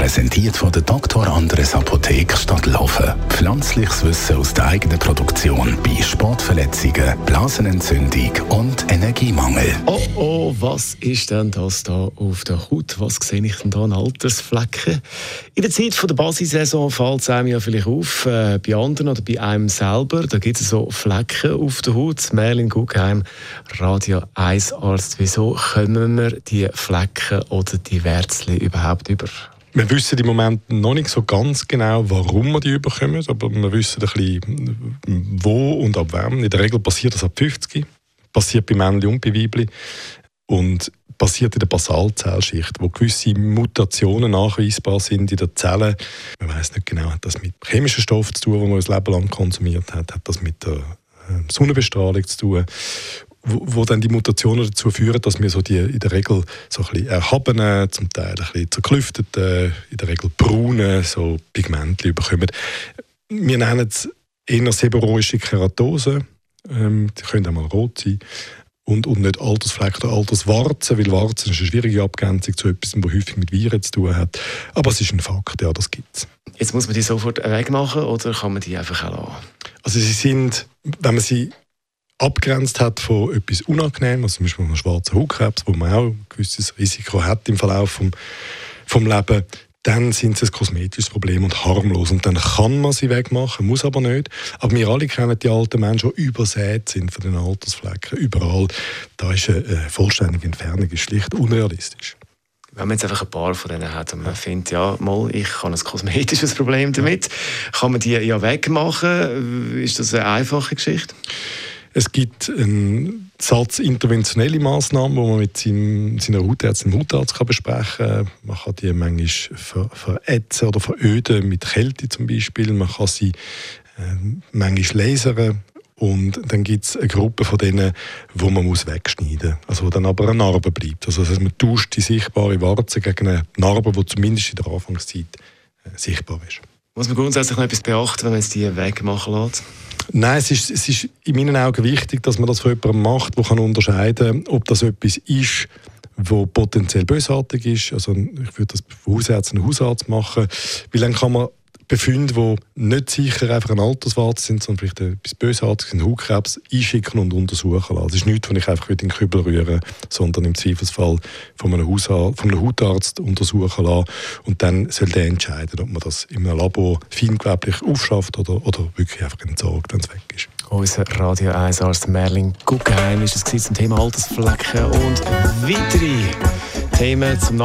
präsentiert von der Dr. Andres Apotheke Stadtlaufen. Pflanzliches Wissen aus der eigenen Produktion bei Sportverletzungen, Blasenentzündung und Energiemangel. Oh oh, was ist denn das da auf der Haut? Was sehe ich denn da an Altersflecken? In der Zeit der Basissaison fällt es einem ja vielleicht auf, äh, bei anderen oder bei einem selber. Da gibt es so Flecken auf der Haut. Merlin Guggenheim, Radio 1 Arzt. Wieso kommen wir die Flecken oder die Wärzel überhaupt über? Wir wissen im Moment noch nicht so ganz genau, warum wir die überkommen, aber wir wissen ein bisschen, wo und ab wem. In der Regel passiert das ab 50, passiert bei Männchen und bei Weibchen und passiert in der Basalzellschicht, wo gewisse Mutationen nachweisbar sind in den Zellen. Man weiß nicht genau, hat das mit chemischen Stoffen zu tun, die man das Leben lang konsumiert hat, hat das mit der äh, Sonnenbestrahlung zu tun wo, wo, dann die Mutationen dazu führen, dass wir so die in der Regel so ein bisschen erhabenen, zum Teil ein bisschen zerklüfteten, in der Regel braunen so Pigmente bekommen. Wir nennen es eher seborrhoische Keratose. Ähm, die können auch mal rot sein. Und, und nicht Altersflecken oder Alterswarzen, weil Warzen ist eine schwierige Abgrenzung zu etwas, was häufig mit Viren zu tun hat. Aber es ist ein Fakt, ja, das gibt es. Jetzt muss man die sofort wegmachen oder kann man die einfach auch lassen? Also sie sind, wenn man sie abgrenzt hat von etwas Unangenehmem, also zum Beispiel einem schwarzen Hautkrebs, wo man auch ein gewisses Risiko hat im Verlauf vom, vom Lebens, dann sind sie ein kosmetisches Problem und harmlos. Und dann kann man sie wegmachen, muss aber nicht. Aber wir alle kennen die alten Menschen, die übersät sind von den Altersflecken. Überall. Da ist eine vollständige Entfernung ist schlicht unrealistisch. Wenn man jetzt einfach ein paar von denen hat und man findet, ja, mal, ich habe ein kosmetisches Problem damit, kann man die ja wegmachen? Ist das eine einfache Geschichte? Es gibt einen Satz interventionelle Maßnahmen, die man mit seinem, seiner Hautärztin, Hautarzt kann besprechen kann. Man kann die manchmal ver, verätzen oder veröden mit Kälte zum Beispiel. Man kann sie äh, manchmal lasern. Und dann gibt es eine Gruppe von denen, wo man muss wegschneiden muss. Also wo dann aber eine Narbe bleibt. Also das heißt, man tauscht die sichtbare Warze gegen eine Narbe, die zumindest in der Anfangszeit äh, sichtbar ist. Muss man grundsätzlich noch etwas beachten, wenn man jetzt die wegmachen lässt? Nein, es ist, es ist in meinen Augen wichtig, dass man das von jemandem macht, der unterscheiden kann, ob das etwas ist, wo potenziell bösartig ist. Also ich würde das von Hausärzten einen Hausarzt machen, weil dann kann man Befunde, die nicht sicher einfach ein Alterswarte sind, sondern vielleicht etwas Bösartiges, einen Hautkrebs, einschicken und untersuchen lassen. Das ist nichts, was ich einfach in den Kübel rühre, sondern im Zweifelsfall von einem, Hausarzt, von einem Hautarzt untersuchen lassen. Und dann soll der entscheiden, ob man das in einem Labor feingeweblich aufschafft oder, oder wirklich einfach entsorgt, wenn es weg ist. Unser Radio 1 Arzt Merlin Guggenheim ist es zum Thema Altersflecken und weitere Themen zum